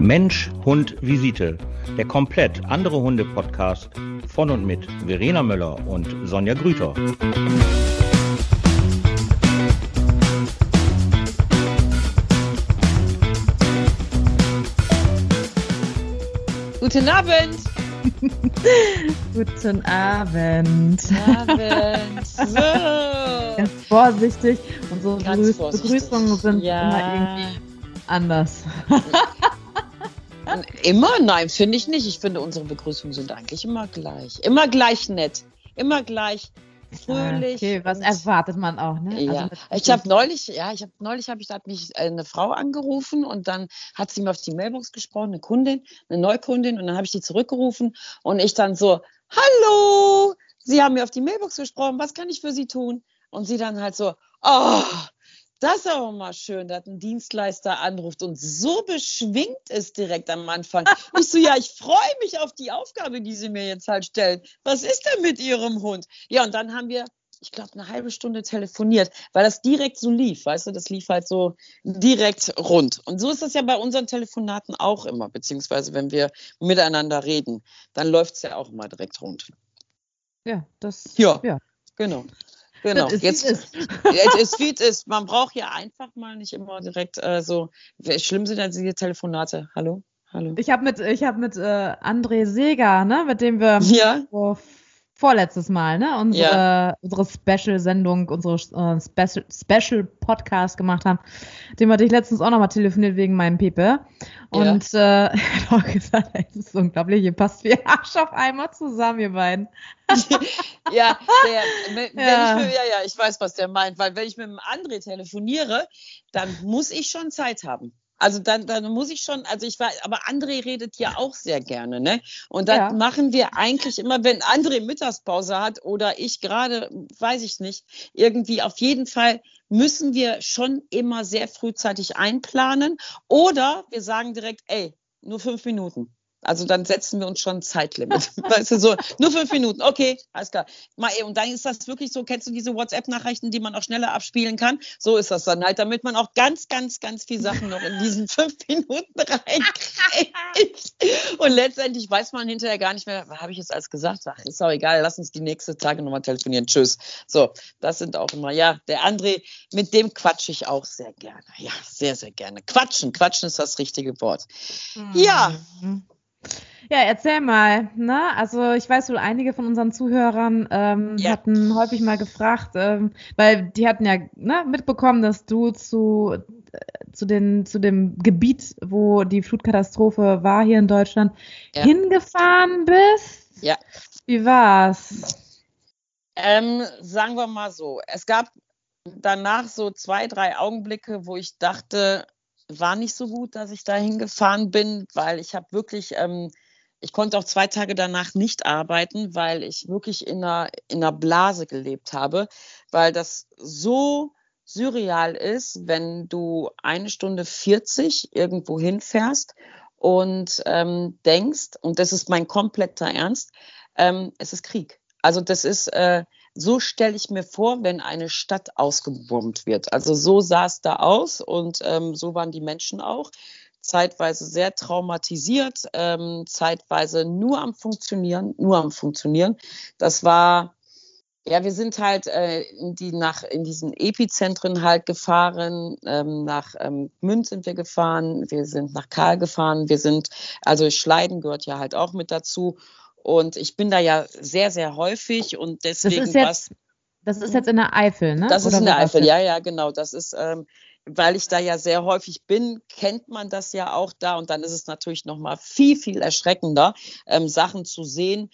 Mensch, Hund, Visite. Der komplett andere Hunde-Podcast von und mit Verena Möller und Sonja Grüter. Guten Abend. Guten Abend. Abend. So. Ganz vorsichtig. Unsere Ganz vorsichtig. Begrüßungen sind Ja. immer irgendwie anders. Immer? Nein, finde ich nicht. Ich finde, unsere Begrüßungen sind eigentlich immer gleich. Immer gleich nett. Immer gleich fröhlich. Okay, was erwartet man auch, ne? Ja, Also ich habe neulich, ja, ich habe neulich habe ich da hat mich äh, eine Frau angerufen und dann hat sie mir auf die Mailbox gesprochen, eine Kundin, eine Neukundin und dann habe ich die zurückgerufen und ich dann so, hallo, Sie haben mir auf die Mailbox gesprochen, was kann ich für Sie tun? Und sie dann halt so, oh, das ist aber mal schön, dass ein Dienstleister anruft und so beschwingt ist direkt am Anfang. Ich so, ja, ich freue mich auf die Aufgabe, die Sie mir jetzt halt stellen. Was ist denn mit Ihrem Hund? Ja, und dann haben wir ich glaube, eine halbe Stunde telefoniert, weil das direkt so lief, weißt du, das lief halt so direkt rund. Und so ist das ja bei unseren Telefonaten auch immer, beziehungsweise wenn wir miteinander reden, dann läuft es ja auch immer direkt rund. Ja, das. Ja. ja. Genau. Genau. Ist, Jetzt, ist. es ist wie es ist. Man braucht ja einfach mal nicht immer direkt äh, so. Schlimm sind dann diese Telefonate. Hallo? Hallo? Ich habe mit, ich hab mit äh, André Seeger, ne, mit dem wir Ja? so vorletztes Mal, ne, unsere, unsere Special-Sendung, unsere äh, Special, Special-Podcast gemacht haben. Dem hatte ich letztens auch nochmal telefoniert wegen meinem Pepe. Und äh, er hat auch gesagt, das ist unglaublich, ihr passt wie Arsch auf einmal zusammen, ihr beiden. Ja, der, wenn, wenn Ja. Ich, mit- ja, ja, ich weiß, was der meint, weil wenn ich mit dem André telefoniere, dann muss ich schon Zeit haben. Also dann, dann muss ich schon, also ich weiß, aber André redet ja auch sehr gerne, ne? Und das Ja. machen wir eigentlich immer, wenn André Mittagspause hat oder ich gerade, weiß ich nicht, irgendwie auf jeden Fall müssen wir schon immer sehr frühzeitig einplanen oder wir sagen direkt, ey, nur fünf Minuten. Also dann setzen wir uns schon ein Zeitlimit. weißt du, so, nur fünf Minuten, okay, alles klar. Mal, und dann ist das wirklich so, kennst du diese WhatsApp-Nachrichten, die man auch schneller abspielen kann? So ist das dann halt, damit man auch ganz, ganz, ganz viel Sachen noch in diesen fünf Minuten reinkriegt. Und letztendlich weiß man hinterher gar nicht mehr, was habe ich jetzt alles gesagt? Ach, ist auch egal, lass uns die nächsten Tage nochmal telefonieren. Tschüss. So, das sind auch immer, ja, der André, mit dem quatsche ich auch sehr gerne. Ja, sehr, sehr gerne. Quatschen, quatschen ist das richtige Wort. Ja. Mhm. Ja, erzähl mal, ne? Also ich weiß wohl, einige von unseren Zuhörern ähm, Ja. hatten häufig mal gefragt, ähm, weil die hatten ja ne, mitbekommen, dass du zu, äh, zu, den, zu dem Gebiet, wo die Flutkatastrophe war hier in Deutschland, Ja. hingefahren bist. Ja. Wie war's? Ähm, sagen wir mal so, es gab danach so zwei, drei Augenblicke, wo ich dachte, war nicht so gut, dass ich da hingefahren bin, weil ich habe wirklich, ähm, ich konnte auch zwei Tage danach nicht arbeiten, weil ich wirklich in einer, in einer Blase gelebt habe, weil das so surreal ist, wenn du eine Stunde 40 irgendwo hinfährst und ähm, denkst, und das ist mein kompletter Ernst, ähm, es ist Krieg. Also das ist, äh, so stelle ich mir vor, wenn eine Stadt ausgebombt wird. Also so sah es da aus und ähm, so waren die Menschen auch. Zeitweise sehr traumatisiert, ähm, zeitweise nur am Funktionieren, nur am Funktionieren. Das war, ja, wir sind halt äh, in, die nach, in diesen Epizentren halt gefahren. Ähm, nach ähm, Gmünd sind wir gefahren, wir sind nach Karl gefahren, wir sind, also Schleiden gehört ja halt auch mit dazu. Und ich bin da ja sehr, sehr häufig und deswegen ist was. Das ist jetzt in der Eifel, ne? Das ist Oder in wo der Eifel, ja, ja, genau. Das ist, ähm, weil ich da ja sehr häufig bin, kennt man das ja auch da und dann ist es natürlich noch mal viel, viel erschreckender, ähm, Sachen zu sehen,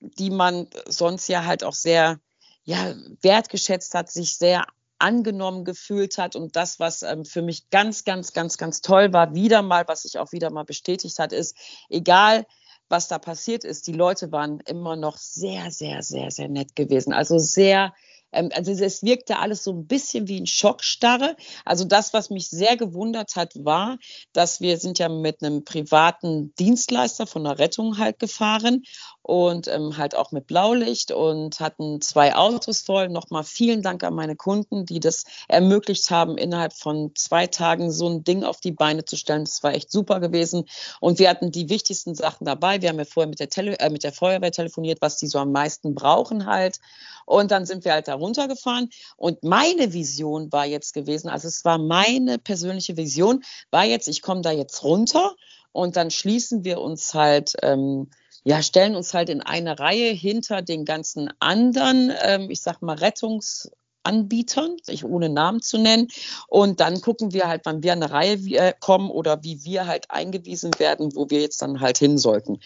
die man sonst ja halt auch sehr, ja, wertgeschätzt hat, sich sehr angenommen gefühlt hat und das, was ähm, für mich ganz, ganz, ganz, ganz toll war, wieder mal, was sich auch wieder mal bestätigt hat, ist, egal was da passiert ist, die Leute waren immer noch sehr, sehr, sehr, sehr nett gewesen. Also sehr, ähm, also es wirkte alles so ein bisschen wie ein Schockstarre. Also das, was mich sehr gewundert hat, war, dass wir sind ja mit einem privaten Dienstleister von der Rettung halt gefahren und ähm, halt auch mit Blaulicht und hatten zwei Autos voll. Nochmal vielen Dank an meine Kunden, die das ermöglicht haben, innerhalb von zwei Tagen so ein Ding auf die Beine zu stellen. Das war echt super gewesen. Und wir hatten die wichtigsten Sachen dabei. Wir haben ja vorher mit der, Tele äh, mit der Feuerwehr telefoniert, was die so am meisten brauchen halt. Und dann sind wir halt da runtergefahren. Und meine Vision war jetzt gewesen, also es war meine persönliche Vision, war jetzt, ich komme da jetzt runter und dann schließen wir uns halt ähm, ja, stellen uns halt in eine Reihe hinter den ganzen anderen, ähm, ich sag mal, Rettungsanbietern, ich ohne Namen zu nennen. Und dann gucken wir halt, wann wir an eine Reihe äh, kommen oder wie wir halt eingewiesen werden, wo wir jetzt dann halt hin sollten.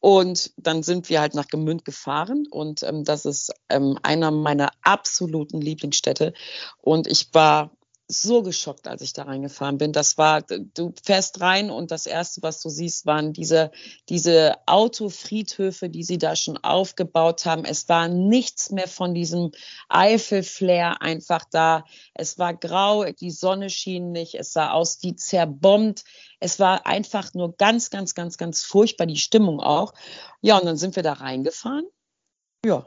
Und dann sind wir halt nach Gemünd gefahren und ähm, das ist ähm, einer meiner absoluten Lieblingsstädte. Und ich war so geschockt, als ich da reingefahren bin. Das war, du fährst rein und das erste, was du siehst, waren diese, diese Autofriedhöfe, die sie da schon aufgebaut haben. Es war nichts mehr von diesem Eifelflair einfach da. Es war grau, die Sonne schien nicht, es sah aus wie zerbombt. Es war einfach nur ganz, ganz, ganz, ganz furchtbar, die Stimmung auch. Ja, und dann sind wir da reingefahren. Ja,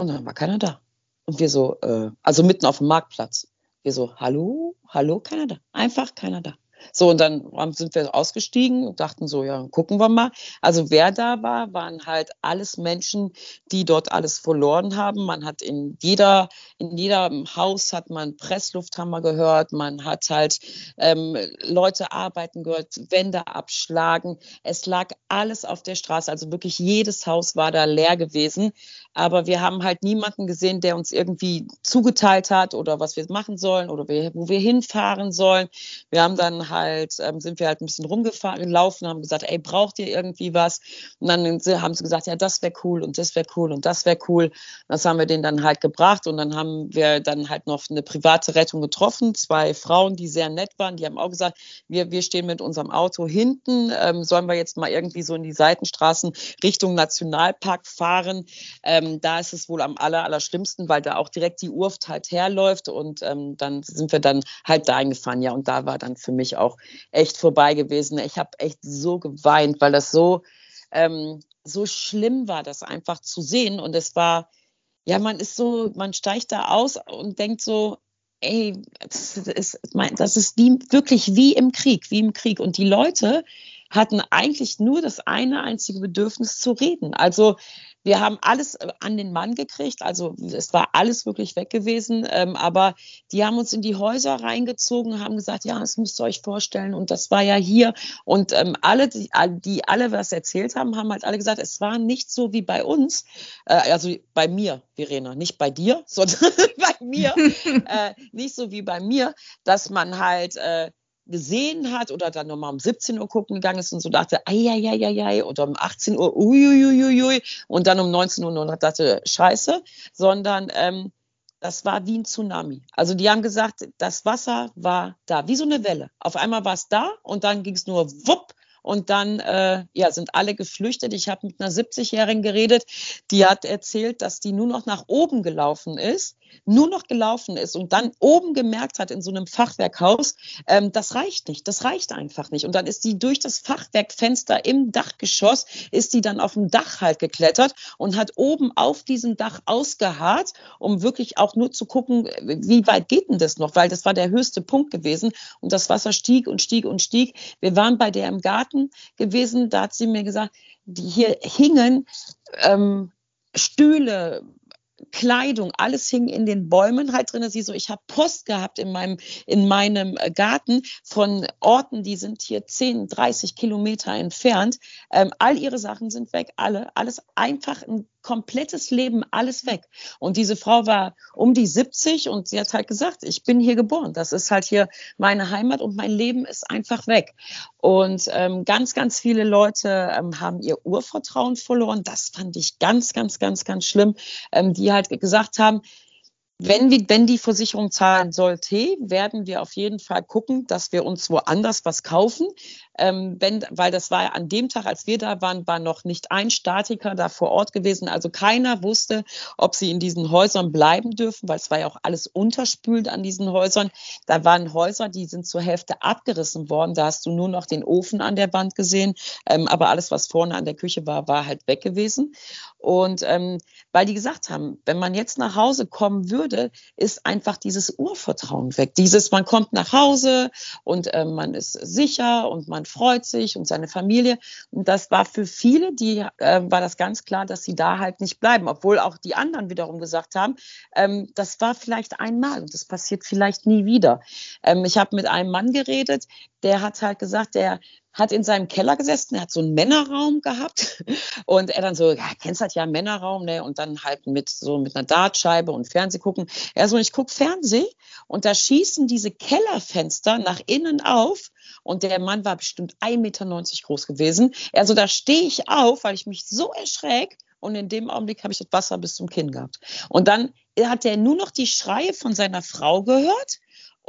und dann war keiner da. Und wir so, äh, also mitten auf dem Marktplatz. Wir so, hallo, hallo, keiner da. Einfach keiner da. So, und dann sind wir ausgestiegen und dachten so, ja, gucken wir mal. Also wer da war, waren halt alles Menschen, die dort alles verloren haben. Man hat in jeder, in jedem Haus hat man Presslufthammer gehört, man hat halt ähm, Leute arbeiten gehört, Wände abschlagen. Es lag alles auf der Straße, also wirklich jedes Haus war da leer gewesen. Aber wir haben halt niemanden gesehen, der uns irgendwie zugeteilt hat oder was wir machen sollen oder wo wir hinfahren sollen. Wir haben dann halt, ähm, sind wir halt ein bisschen rumgefahren, gelaufen, haben gesagt, ey, braucht ihr irgendwie was? Und dann haben sie gesagt, ja, das wäre cool und das wäre cool und das wäre cool. Das haben wir denen dann halt gebracht und dann haben wir dann halt noch eine private Rettung getroffen. Zwei Frauen, die sehr nett waren, die haben auch gesagt, wir, wir stehen mit unserem Auto hinten, ähm, sollen wir jetzt mal irgendwie so in die Seitenstraßen Richtung Nationalpark fahren. Ähm, da ist es wohl am aller, aller schlimmsten, weil da auch direkt die Urft halt herläuft und ähm, dann sind wir dann halt da eingefahren. Ja, und da war dann für mich auch echt vorbei gewesen. Ich habe echt so geweint, weil das so, ähm, so schlimm war, das einfach zu sehen. Und es war, ja, man ist so, man steigt da aus und denkt so, ey, das ist, das ist wie, wirklich wie im Krieg, wie im Krieg. Und die Leute hatten eigentlich nur das eine einzige Bedürfnis zu reden. Also wir haben alles äh, an den Mann gekriegt, also es war alles wirklich weg gewesen, ähm, aber die haben uns in die Häuser reingezogen, haben gesagt, ja, das müsst ihr euch vorstellen. Und das war ja hier. Und ähm, alle, die, die alle was erzählt haben, haben halt alle gesagt, es war nicht so wie bei uns, äh, also bei mir, Verena, nicht bei dir, sondern bei mir, äh, nicht so wie bei mir, dass man halt äh, gesehen hat oder dann nochmal um 17 Uhr gucken gegangen ist und so dachte, ei, oder um 18 Uhr, uiuiuiui, und dann um 19 Uhr und dachte, scheiße, sondern ähm, das war wie ein Tsunami. Also die haben gesagt, das Wasser war da, wie so eine Welle. Auf einmal war es da und dann ging es nur wupp und dann äh, ja, sind alle geflüchtet. Ich habe mit einer 70-Jährigen geredet, die hat erzählt, dass die nur noch nach oben gelaufen ist nur noch gelaufen ist und dann oben gemerkt hat in so einem Fachwerkhaus, ähm, das reicht nicht, das reicht einfach nicht. Und dann ist die durch das Fachwerkfenster im Dachgeschoss, ist die dann auf dem Dach halt geklettert und hat oben auf diesem Dach ausgeharrt, um wirklich auch nur zu gucken, wie weit geht denn das noch, weil das war der höchste Punkt gewesen und das Wasser stieg und stieg und stieg. Wir waren bei der im Garten gewesen, da hat sie mir gesagt, die hier hingen ähm, Stühle, Kleidung, alles hing in den Bäumen halt drin. Sie so, ich habe Post gehabt in meinem, in meinem äh, Garten von Orten, die sind hier 10, 30 Kilometer entfernt. Ähm, all ihre Sachen sind weg, alle, alles einfach ein komplettes Leben, alles weg. Und diese Frau war um die 70 und sie hat halt gesagt, ich bin hier geboren. Das ist halt hier meine Heimat und mein Leben ist einfach weg. Und ähm, ganz, ganz viele Leute ähm, haben ihr Urvertrauen verloren. Das fand ich ganz, ganz, ganz, ganz schlimm, ähm, die halt gesagt haben, wenn, wir, wenn die Versicherung zahlen sollte, werden wir auf jeden Fall gucken, dass wir uns woanders was kaufen. Ähm, wenn, weil das war an dem Tag, als wir da waren, war noch nicht ein Statiker da vor Ort gewesen. Also keiner wusste, ob sie in diesen Häusern bleiben dürfen, weil es war ja auch alles unterspült an diesen Häusern. Da waren Häuser, die sind zur Hälfte abgerissen worden. Da hast du nur noch den Ofen an der Wand gesehen. Ähm, aber alles, was vorne an der Küche war, war halt weg gewesen. Und ähm, weil die gesagt haben, wenn man jetzt nach Hause kommen würde, ist einfach dieses Urvertrauen weg. Dieses, man kommt nach Hause und äh, man ist sicher und man freut sich und seine Familie. Und das war für viele, die äh, war das ganz klar, dass sie da halt nicht bleiben, obwohl auch die anderen wiederum gesagt haben, ähm, das war vielleicht einmal und das passiert vielleicht nie wieder. Ähm, ich habe mit einem Mann geredet, der hat halt gesagt, der hat in seinem Keller gesessen, er hat so einen Männerraum gehabt und er dann so, ja, kennst halt ja Männerraum, ne? Und dann halt mit so mit einer Dartscheibe und Fernseh gucken. Er so, ich guck Fernseh und da schießen diese Kellerfenster nach innen auf und der Mann war bestimmt 1,90 Meter groß gewesen. Er so, da stehe ich auf, weil ich mich so erschräg und in dem Augenblick habe ich das Wasser bis zum Kinn gehabt. Und dann hat er nur noch die Schreie von seiner Frau gehört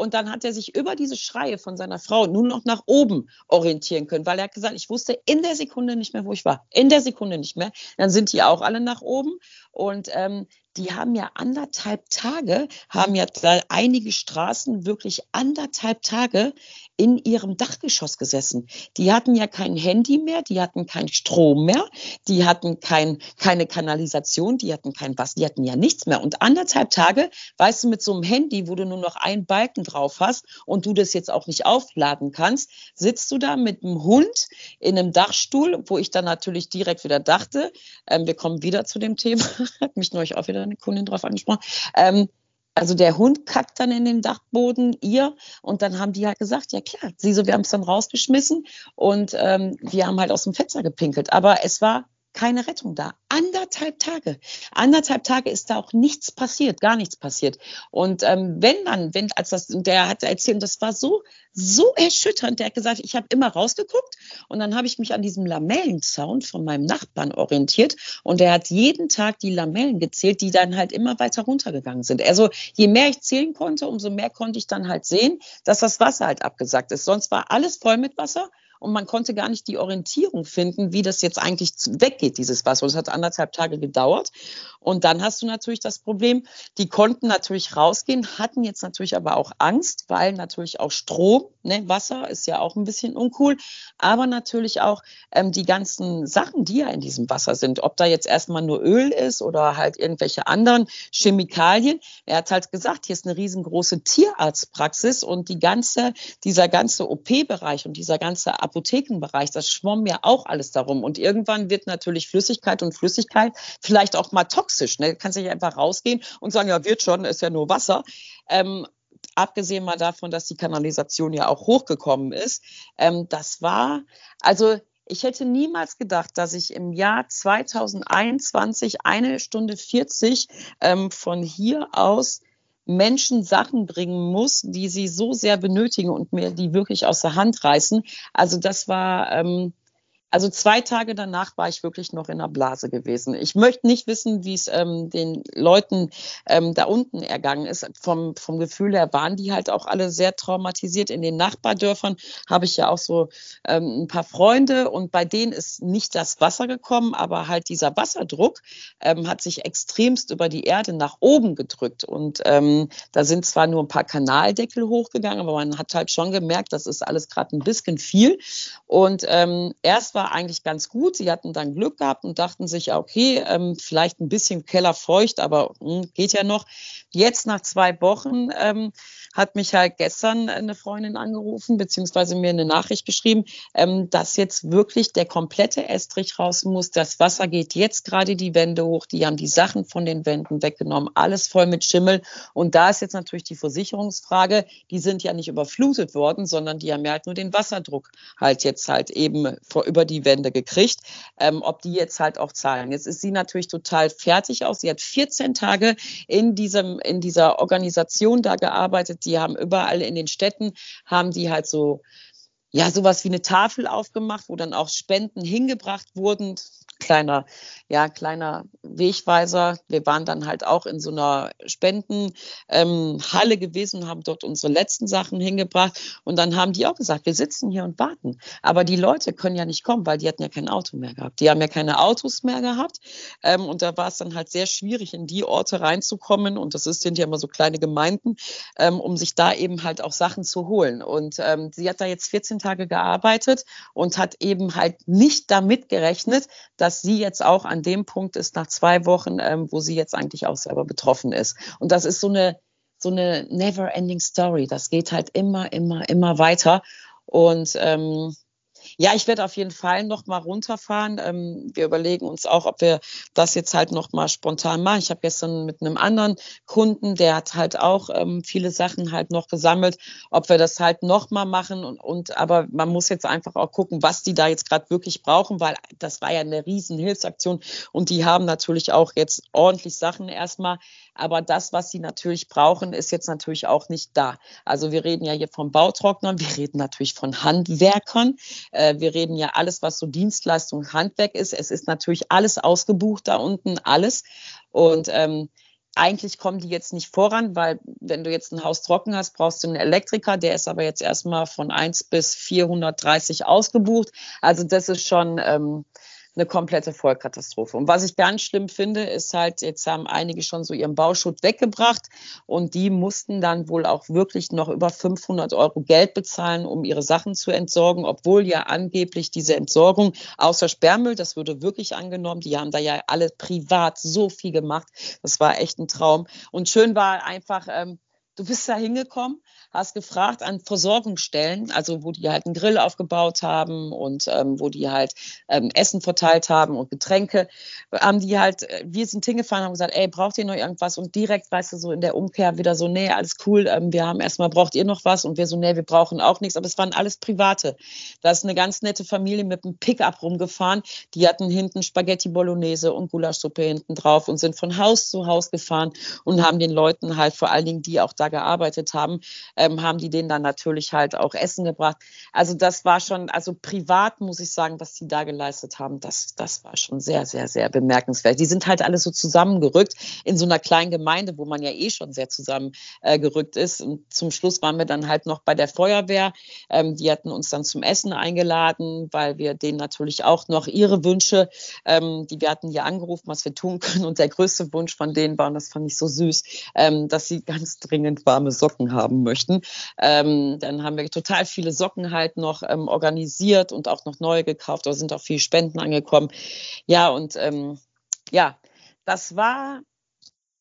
und dann hat er sich über diese Schreie von seiner Frau nur noch nach oben orientieren können, weil er hat gesagt, ich wusste in der Sekunde nicht mehr, wo ich war. In der Sekunde nicht mehr. Dann sind die auch alle nach oben. Und ähm, die haben ja anderthalb Tage, haben ja einige Straßen wirklich anderthalb Tage in ihrem Dachgeschoss gesessen. Die hatten ja kein Handy mehr, die hatten keinen Strom mehr, die hatten kein, keine Kanalisation, die hatten kein Wasser, die hatten ja nichts mehr. Und anderthalb Tage, weißt du, mit so einem Handy, wo du nur noch einen Balken drauf hast und du das jetzt auch nicht aufladen kannst, sitzt du da mit einem Hund in einem Dachstuhl, wo ich dann natürlich direkt wieder dachte, ähm, wir kommen wieder zu dem Thema, hat mich neulich auch wieder eine Kundin drauf angesprochen, ähm, also der Hund kackt dann in den Dachboden, ihr, und dann haben die halt gesagt, ja klar, sie so, wir haben es dann rausgeschmissen. Und ähm, wir haben halt aus dem Fenster gepinkelt. Aber es war keine Rettung da. Anderthalb Tage. Anderthalb Tage ist da auch nichts passiert, gar nichts passiert. Und ähm, wenn dann, wenn, als das, der hat erzählt, das war so, so erschütternd, der hat gesagt, ich habe immer rausgeguckt und dann habe ich mich an diesem Lamellenzaun von meinem Nachbarn orientiert und der hat jeden Tag die Lamellen gezählt, die dann halt immer weiter runtergegangen sind. Also je mehr ich zählen konnte, umso mehr konnte ich dann halt sehen, dass das Wasser halt abgesackt ist. Sonst war alles voll mit Wasser und man konnte gar nicht die Orientierung finden, wie das jetzt eigentlich weggeht, dieses Wasser. Und es hat anderthalb Tage gedauert. Und dann hast du natürlich das Problem, die konnten natürlich rausgehen, hatten jetzt natürlich aber auch Angst, weil natürlich auch Strom, ne, Wasser ist ja auch ein bisschen uncool, aber natürlich auch ähm, die ganzen Sachen, die ja in diesem Wasser sind, ob da jetzt erstmal nur Öl ist oder halt irgendwelche anderen Chemikalien. Er hat halt gesagt, hier ist eine riesengroße Tierarztpraxis und die ganze, dieser ganze OP-Bereich und dieser ganze Apothekenbereich, das schwamm ja auch alles darum. Und irgendwann wird natürlich Flüssigkeit und Flüssigkeit vielleicht auch mal toxisch. Ne? Kannst nicht einfach rausgehen und sagen, ja, wird schon, ist ja nur Wasser. Ähm, abgesehen mal davon, dass die Kanalisation ja auch hochgekommen ist. Ähm, das war, also ich hätte niemals gedacht, dass ich im Jahr 2021 eine Stunde 40 ähm, von hier aus Menschen Sachen bringen muss, die sie so sehr benötigen und mir die wirklich aus der Hand reißen. Also das war, ähm, also zwei Tage danach war ich wirklich noch in der Blase gewesen. Ich möchte nicht wissen, wie es ähm, den Leuten ähm, da unten ergangen ist. Vom, vom Gefühl her waren die halt auch alle sehr traumatisiert. In den Nachbardörfern habe ich ja auch so ähm, ein paar Freunde und bei denen ist nicht das Wasser gekommen, aber halt dieser Wasserdruck ähm, hat sich extremst über die Erde nach oben gedrückt. Und ähm, da sind zwar nur ein paar Kanaldeckel hochgegangen, aber man hat halt schon gemerkt, das ist alles gerade ein bisschen viel. Und ähm, erst war war eigentlich ganz gut. Sie hatten dann Glück gehabt und dachten sich, okay, ähm, vielleicht ein bisschen kellerfeucht, aber mh, hm, geht ja noch. Jetzt nach zwei Wochen ähm, hat mich halt gestern eine Freundin angerufen, beziehungsweise mir eine Nachricht geschrieben, ähm, dass jetzt wirklich der komplette Estrich raus muss. Das Wasser geht jetzt gerade die Wände hoch. Die haben die Sachen von den Wänden weggenommen. Alles voll mit Schimmel. Und da ist jetzt natürlich die Versicherungsfrage. Die sind ja nicht überflutet worden, sondern die haben ja halt nur den Wasserdruck halt jetzt halt eben vor, über die Wände gekriegt. Ähm, ob die jetzt halt auch zahlen. Jetzt ist sie natürlich total fertig aus. Sie hat 14 Tage in diesem, in dieser Organisation da gearbeitet die haben überall in den Städten, haben die halt so, ja, sowas wie eine Tafel aufgemacht, wo dann auch Spenden hingebracht wurden. Kleiner, ja, kleiner Wegweiser. Wir waren dann halt auch in so einer Spendenhalle ähm, gewesen, haben dort unsere letzten Sachen hingebracht und dann haben die auch gesagt, wir sitzen hier und warten. Aber die Leute können ja nicht kommen, weil die hatten ja kein Auto mehr gehabt. Die haben ja keine Autos mehr gehabt ähm, und da war es dann halt sehr schwierig, in die Orte reinzukommen und das sind ja immer so kleine Gemeinden, ähm, um sich da eben halt auch Sachen zu holen. Und ähm, sie hat da jetzt 14 Tage gearbeitet und hat eben halt nicht damit gerechnet, dass sie jetzt auch an dem Punkt ist nach zwei Wochen, ähm, wo sie jetzt eigentlich auch selber betroffen ist. Und das ist so eine so eine never-ending Story. Das geht halt immer, immer, immer weiter. Und ähm, ja, ich werde auf jeden Fall noch mal runterfahren. Ähm, wir überlegen uns auch, ob wir das jetzt halt noch mal spontan machen. Ich habe gestern mit einem anderen Kunden, der hat halt auch ähm, viele Sachen halt noch gesammelt, ob wir das halt noch mal machen. Und, und aber man muss jetzt einfach auch gucken, was die da jetzt gerade wirklich brauchen, weil das war ja eine riesen Hilfsaktion und die haben natürlich auch jetzt ordentlich Sachen erstmal. Aber das, was sie natürlich brauchen, ist jetzt natürlich auch nicht da. Also wir reden ja hier von Bautrocknern, wir reden natürlich von Handwerkern. Äh, wir reden ja alles, was so Dienstleistung, Handwerk ist. Es ist natürlich alles ausgebucht da unten, alles. Und ähm, eigentlich kommen die jetzt nicht voran, weil wenn du jetzt ein Haus trocken hast, brauchst du einen Elektriker, der ist aber jetzt erstmal von 1 bis 430 ausgebucht. Also das ist schon, ähm, eine komplette Vollkatastrophe. Und was ich ganz schlimm finde, ist halt, jetzt haben einige schon so ihren Bauschutt weggebracht und die mussten dann wohl auch wirklich noch über 500 Euro Geld bezahlen, um ihre Sachen zu entsorgen, obwohl ja angeblich diese Entsorgung außer Sperrmüll, das würde wirklich angenommen, die haben da ja alle privat so viel gemacht. Das war echt ein Traum. Und schön war einfach, ähm, du bist da hingekommen, hast gefragt an Versorgungsstellen, also wo die halt einen Grill aufgebaut haben und ähm, wo die halt ähm, Essen verteilt haben und Getränke, haben die halt, äh, wir sind hingefahren, haben gesagt, ey, braucht ihr noch irgendwas? Und direkt, weißt du, so in der Umkehr wieder so, nee, alles cool, ähm, wir haben erstmal, braucht ihr noch was? Und wir so, nee, wir brauchen auch nichts, aber es waren alles Private. Da ist eine ganz nette Familie mit einem Pickup rumgefahren, die hatten hinten Spaghetti Bolognese und Gulaschsuppe hinten drauf und sind von Haus zu Haus gefahren und haben den Leuten halt vor allen Dingen, die auch da gearbeitet haben, ähm, haben die denen dann natürlich halt auch Essen gebracht. Also das war schon, also privat muss ich sagen, was die da geleistet haben, das, das war schon sehr, sehr, sehr bemerkenswert. Die sind halt alle so zusammengerückt in so einer kleinen Gemeinde, wo man ja eh schon sehr zusammengerückt äh, ist. Und zum Schluss waren wir dann halt noch bei der Feuerwehr. Ähm, die hatten uns dann zum Essen eingeladen, weil wir denen natürlich auch noch ihre Wünsche, ähm, die wir hatten ja angerufen, was wir tun können. Und der größte Wunsch von denen war, und das fand ich so süß, ähm, dass sie ganz dringend warme Socken haben möchten. Ähm, dann haben wir total viele Socken halt noch ähm, organisiert und auch noch neue gekauft. Da sind auch viele Spenden angekommen. Ja, und ähm, ja, das war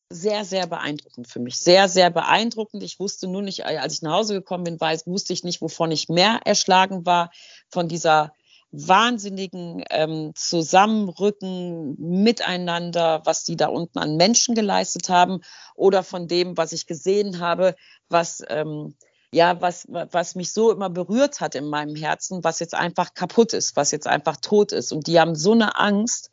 sehr, sehr beeindruckend für mich. Sehr, sehr beeindruckend. Ich wusste nur nicht, als ich nach Hause gekommen bin, weiß, wusste ich nicht, wovon ich mehr erschlagen war. Von dieser wahnsinnigen ähm, Zusammenrücken miteinander, was die da unten an Menschen geleistet haben, oder von dem, was ich gesehen habe, was ähm, ja, was, was mich so immer berührt hat in meinem Herzen, was jetzt einfach kaputt ist, was jetzt einfach tot ist. Und die haben so eine Angst,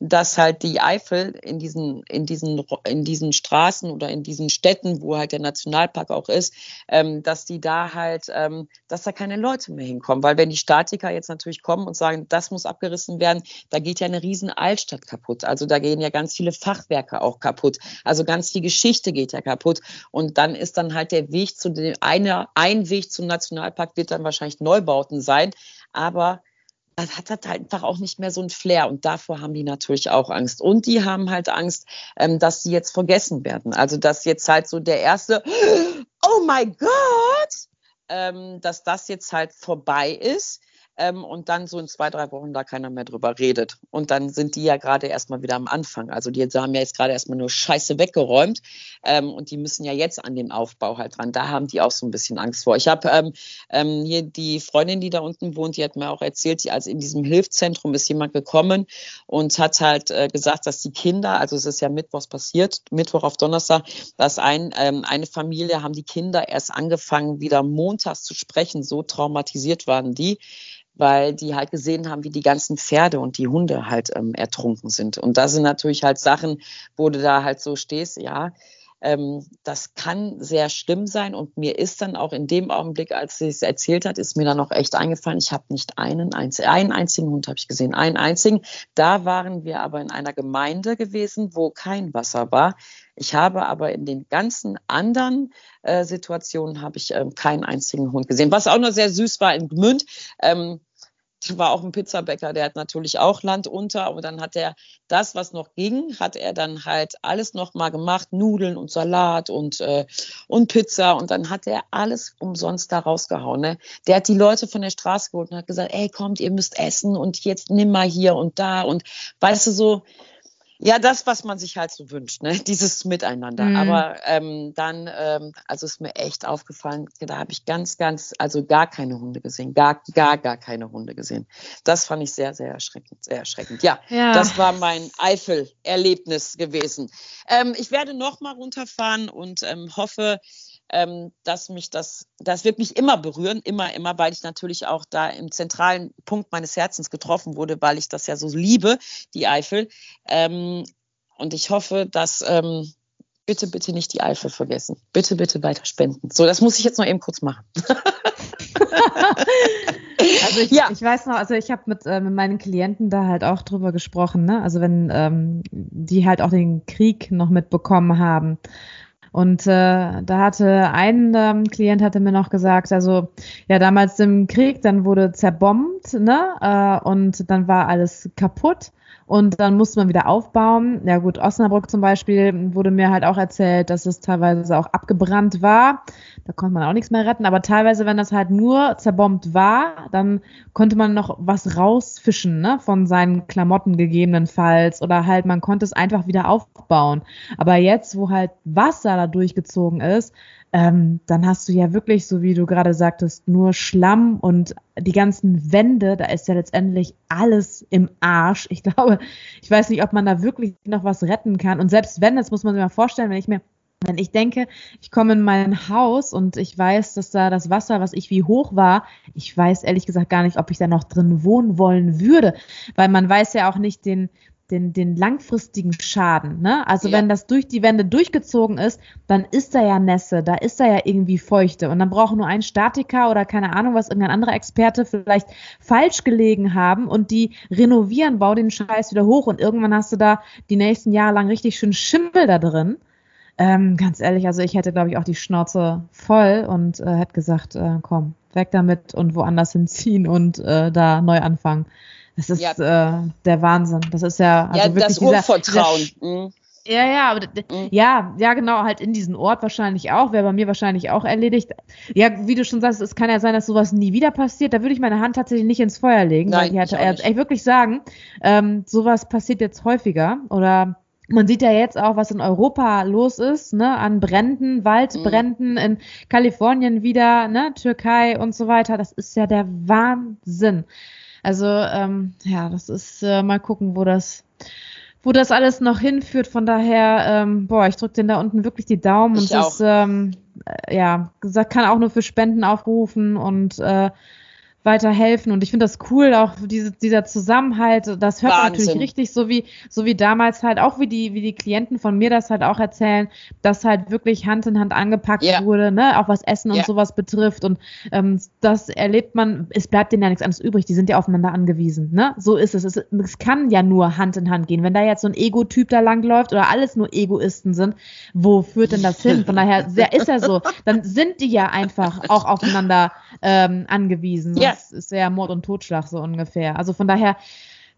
dass halt die Eifel in diesen, in diesen, in diesen Straßen oder in diesen Städten, wo halt der Nationalpark auch ist, ähm, dass die da halt, ähm, dass da keine Leute mehr hinkommen. Weil wenn die Statiker jetzt natürlich kommen und sagen, das muss abgerissen werden, da geht ja eine riesen Altstadt kaputt. Also da gehen ja ganz viele Fachwerke auch kaputt. Also ganz viel Geschichte geht ja kaputt. Und dann ist dann halt der Weg zu dem, einer, ein Weg zum Nationalpark wird dann wahrscheinlich Neubauten sein. Aber das hat halt einfach auch nicht mehr so ein Flair und davor haben die natürlich auch Angst. Und die haben halt Angst, ähm, dass sie jetzt vergessen werden. Also dass jetzt halt so der erste, oh my God, ähm, dass das jetzt halt vorbei ist ähm, und dann so in zwei, drei Wochen da keiner mehr drüber redet. Und dann sind die ja gerade erstmal wieder am Anfang. Also die haben ja jetzt gerade erstmal nur Scheiße weggeräumt ähm, und die müssen ja jetzt an den Aufbau halt dran. Da haben die auch so ein bisschen Angst vor. Ich habe ähm, ähm, hier die Freundin, die da unten wohnt, die hat mir auch erzählt, die, als in diesem Hilfszentrum ist jemand gekommen und hat halt äh, gesagt, dass die Kinder, also es ist ja Mittwochs passiert, Mittwoch auf Donnerstag, dass ein, ähm, eine Familie haben die Kinder erst angefangen, wieder montags zu sprechen. So traumatisiert waren die weil die halt gesehen haben, wie die ganzen Pferde und die Hunde halt ähm, ertrunken sind. Und da sind natürlich halt Sachen, wo du da halt so stehst, ja, ähm, das kann sehr schlimm sein. Und mir ist dann auch in dem Augenblick, als sie es erzählt hat, ist mir dann auch echt eingefallen, ich habe nicht einen, einzigen, einen einzigen Hund habe ich gesehen, einen einzigen. Da waren wir aber in einer Gemeinde gewesen, wo kein Wasser war. Ich habe aber in den ganzen anderen äh, Situationen habe ich ähm, keinen einzigen Hund gesehen. Was auch noch sehr süß war in Gmünd. Ähm, war auch ein Pizzabäcker, der hat natürlich auch Land unter, aber dann hat er das, was noch ging, hat er dann halt alles noch mal gemacht, Nudeln und Salat und, äh, und Pizza und dann hat er alles umsonst da rausgehauen. Ne? Der hat die Leute von der Straße geholt und hat gesagt, ey, kommt, ihr müsst essen und jetzt nimm mal hier und da und weißt du so, ja, das, was man sich halt so wünscht, ne? dieses Miteinander. Mhm. Aber ähm, dann, ähm, also ist mir echt aufgefallen, da habe ich ganz, ganz, also gar keine Hunde gesehen, gar, gar, gar keine Hunde gesehen. Das fand ich sehr, sehr erschreckend, sehr erschreckend. Ja, ja. das war mein Eifel-Erlebnis gewesen. Ähm, ich werde noch mal runterfahren und ähm, hoffe, ähm, dass mich das, das wird mich immer berühren, immer, immer, weil ich natürlich auch da im zentralen Punkt meines Herzens getroffen wurde, weil ich das ja so liebe, die Eifel. Ähm, und ich hoffe, dass ähm, bitte, bitte nicht die Eifel vergessen. Bitte, bitte weiter spenden. So, das muss ich jetzt noch eben kurz machen. also ich, ja. ich weiß noch, also ich habe mit, äh, mit meinen Klienten da halt auch drüber gesprochen, ne? Also wenn ähm, die halt auch den Krieg noch mitbekommen haben und äh, da hatte ein ähm, Klient hatte mir noch gesagt, also ja damals im Krieg, dann wurde zerbombt, ne? Äh, und dann war alles kaputt und dann musste man wieder aufbauen. Ja gut, Osnabrück zum Beispiel wurde mir halt auch erzählt, dass es teilweise auch abgebrannt war. Da konnte man auch nichts mehr retten. Aber teilweise, wenn das halt nur zerbombt war, dann konnte man noch was rausfischen, ne? Von seinen Klamotten gegebenenfalls. Oder halt, man konnte es einfach wieder aufbauen. Aber jetzt, wo halt Wasser da durchgezogen ist, ähm, dann hast du ja wirklich, so wie du gerade sagtest, nur Schlamm und die ganzen Wände, da ist ja letztendlich alles im Arsch. Ich glaube, ich weiß nicht, ob man da wirklich noch was retten kann. Und selbst wenn, das muss man sich mal vorstellen, wenn ich mir wenn ich denke, ich komme in mein Haus und ich weiß, dass da das Wasser, was ich wie hoch war, ich weiß ehrlich gesagt gar nicht, ob ich da noch drin wohnen wollen würde, weil man weiß ja auch nicht den, den, den langfristigen Schaden. Ne? Also ja. wenn das durch die Wände durchgezogen ist, dann ist da ja Nässe, da ist da ja irgendwie Feuchte. Und dann braucht nur ein Statiker oder keine Ahnung, was irgendein anderer Experte vielleicht falsch gelegen haben und die renovieren, bau den Scheiß wieder hoch und irgendwann hast du da die nächsten Jahre lang richtig schön Schimmel da drin. Ähm, ganz ehrlich, also ich hätte, glaube ich, auch die Schnauze voll und äh, hätte gesagt, äh, komm, weg damit und woanders hinziehen und äh, da neu anfangen. Das ist ja. äh, der Wahnsinn. Das ist ja, also ja wirklich das Urvertrauen. Dieser, mhm. Ja, ja, aber mhm. ja, ja, genau, halt in diesen Ort wahrscheinlich auch, wäre bei mir wahrscheinlich auch erledigt. Ja, wie du schon sagst, es kann ja sein, dass sowas nie wieder passiert. Da würde ich meine Hand tatsächlich nicht ins Feuer legen, Nein, weil ich halt echt wirklich sagen, ähm, sowas passiert jetzt häufiger oder man sieht ja jetzt auch, was in Europa los ist, ne, an Bränden, Waldbränden mhm. in Kalifornien wieder, ne, Türkei und so weiter. Das ist ja der Wahnsinn. Also ähm, ja, das ist äh, mal gucken, wo das wo das alles noch hinführt. Von daher, ähm, boah, ich drücke den da unten wirklich die Daumen ich und ist, ähm, äh, ja, gesagt, kann auch nur für Spenden aufrufen und äh, weiterhelfen. Und ich finde das cool, auch diese, dieser Zusammenhalt, das hört man natürlich richtig, so wie, so wie damals halt, auch wie die, wie die Klienten von mir das halt auch erzählen, dass halt wirklich Hand in Hand angepackt yeah. wurde, ne, auch was Essen yeah. und sowas betrifft. Und ähm, das erlebt man, es bleibt denen ja nichts anderes übrig, die sind ja aufeinander angewiesen, ne? So ist es. es. Es kann ja nur Hand in Hand gehen. Wenn da jetzt so ein Ego-Typ da langläuft oder alles nur Egoisten sind, wo führt denn das hin? Von daher ist ja so, dann sind die ja einfach auch aufeinander ähm, angewiesen. Ja, das ist ja Mord und Totschlag so ungefähr. Also von daher,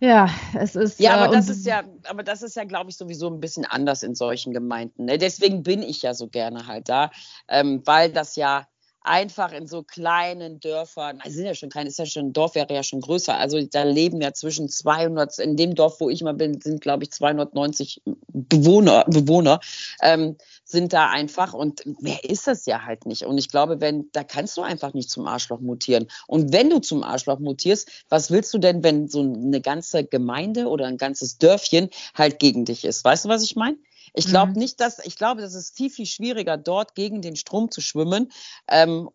ja, es ist. Ja, aber äh, das ist ja, aber das ist ja, glaube ich, sowieso ein bisschen anders in solchen Gemeinden. Ne? Deswegen bin ich ja so gerne halt da, ähm, weil das ja einfach in so kleinen Dörfern, also sind ja schon klein, ist ja schon, ein Dorf wäre ja schon größer, also da leben ja zwischen 200, in dem Dorf, wo ich mal bin, sind glaube ich 290 Bewohner, Bewohner ähm, sind da einfach und mehr ist das ja halt nicht. Und ich glaube, wenn, da kannst du einfach nicht zum Arschloch mutieren. Und wenn du zum Arschloch mutierst, was willst du denn, wenn so eine ganze Gemeinde oder ein ganzes Dörfchen halt gegen dich ist, weißt du, was ich meine? Ich glaube mhm. nicht, dass, ich glaube, das ist viel, viel schwieriger, dort gegen den Strom zu schwimmen, ähm,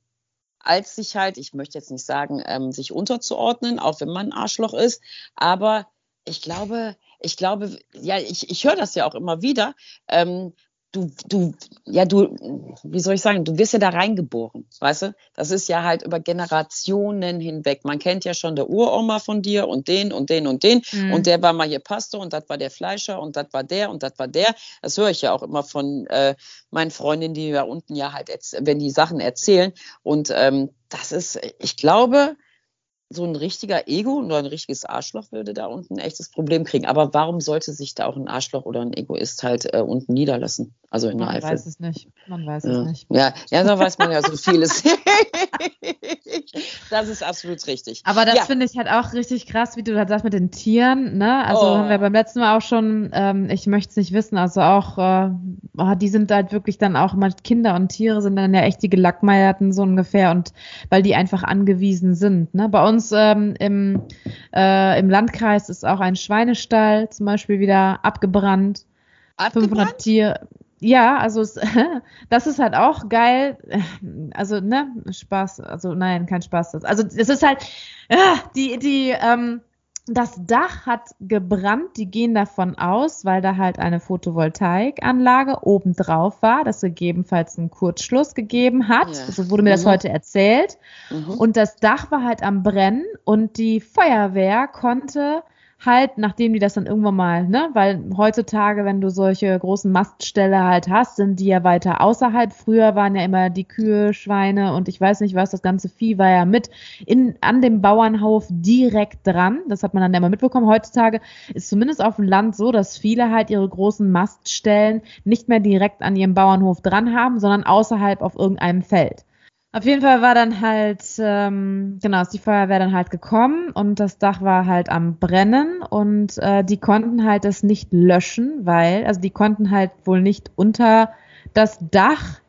als sich halt, ich möchte jetzt nicht sagen, ähm, sich unterzuordnen, auch wenn man ein Arschloch ist, aber ich glaube, ich glaube, ja, ich, ich höre das ja auch immer wieder. Ähm, du, du, ja, du, wie soll ich sagen, du wirst ja da reingeboren, weißt du? Das ist ja halt über Generationen hinweg. Man kennt ja schon der Uroma von dir und den und den und den mhm. und der war mal hier Pastor und das war der Fleischer und das war der und das war der. Das höre ich ja auch immer von äh, meinen Freundinnen, die da unten ja halt, wenn die Sachen erzählen. Und ähm, das ist, ich glaube, so ein richtiger Ego oder ein richtiges Arschloch würde da unten ein echtes Problem kriegen. Aber warum sollte sich da auch ein Arschloch oder ein Egoist halt äh, unten niederlassen? Also in man der Eifel. Man weiß es nicht. Man weiß ja. es nicht. Ja, ja, da weiß man ja so vieles. das ist absolut richtig. Aber das ja. finde ich halt auch richtig krass, wie du halt sagst mit den Tieren. Ne? Also oh. haben wir beim letzten Mal auch schon, ähm, ich möchte es nicht wissen, also auch, äh, oh, die sind halt wirklich dann auch immer Kinder und Tiere sind dann ja echt die Gelackmeierten so ungefähr und weil die einfach angewiesen sind. Ne? Bei uns ähm, im, äh, im Landkreis ist auch ein Schweinestall zum Beispiel wieder abgebrannt. abgebrannt? 500 Tiere ja, also es, das ist halt auch geil. Also, ne, Spaß, also nein, kein Spaß. Also es ist halt, die, die, ähm, das Dach hat gebrannt, die gehen davon aus, weil da halt eine Photovoltaikanlage oben drauf war, das gegebenenfalls einen Kurzschluss gegeben hat. Ja. So wurde mir mhm. das heute erzählt. Mhm. Und das Dach war halt am Brennen und die Feuerwehr konnte halt, nachdem die das dann irgendwann mal, ne, weil heutzutage, wenn du solche großen Mastställe halt hast, sind die ja weiter außerhalb. Früher waren ja immer die Kühe, Schweine und ich weiß nicht was, das ganze Vieh war ja mit in, an dem Bauernhof direkt dran. Das hat man dann immer mitbekommen. Heutzutage ist zumindest auf dem Land so, dass viele halt ihre großen Maststellen nicht mehr direkt an ihrem Bauernhof dran haben, sondern außerhalb auf irgendeinem Feld. Auf jeden Fall war dann halt, ähm, genau, ist die Feuerwehr dann halt gekommen und das Dach war halt am Brennen und äh, die konnten halt das nicht löschen, weil, also die konnten halt wohl nicht unter das Dach,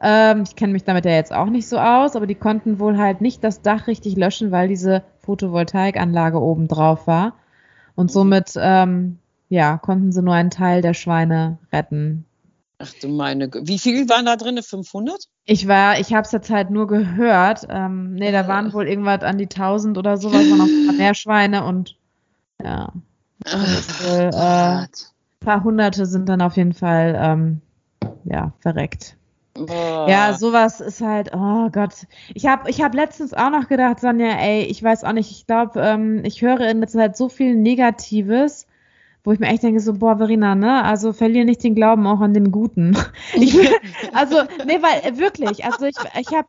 ähm, ich kenne mich damit ja jetzt auch nicht so aus, aber die konnten wohl halt nicht das Dach richtig löschen, weil diese Photovoltaikanlage oben drauf war. Und somit, ähm, ja, konnten sie nur einen Teil der Schweine retten. Ach du meine, wie viel waren da drin? 500? Ich war, ich habe es jetzt halt nur gehört. Ähm, nee, da waren wohl irgendwas an die 1000 oder so, weil man noch mehr Schweine und ja. Ach, wohl, äh, paar Hunderte sind dann auf jeden Fall ähm, ja verreckt. Boah. Ja, sowas ist halt, oh Gott. Ich habe ich hab letztens auch noch gedacht, Sonja, ey, ich weiß auch nicht, ich glaube, ähm, ich höre in letzter Zeit so viel Negatives wo ich mir echt denke, so, boah, Verena, ne, also verliere nicht den Glauben auch an den Guten. Ich, also, nee, weil äh, wirklich, also ich, ich habe.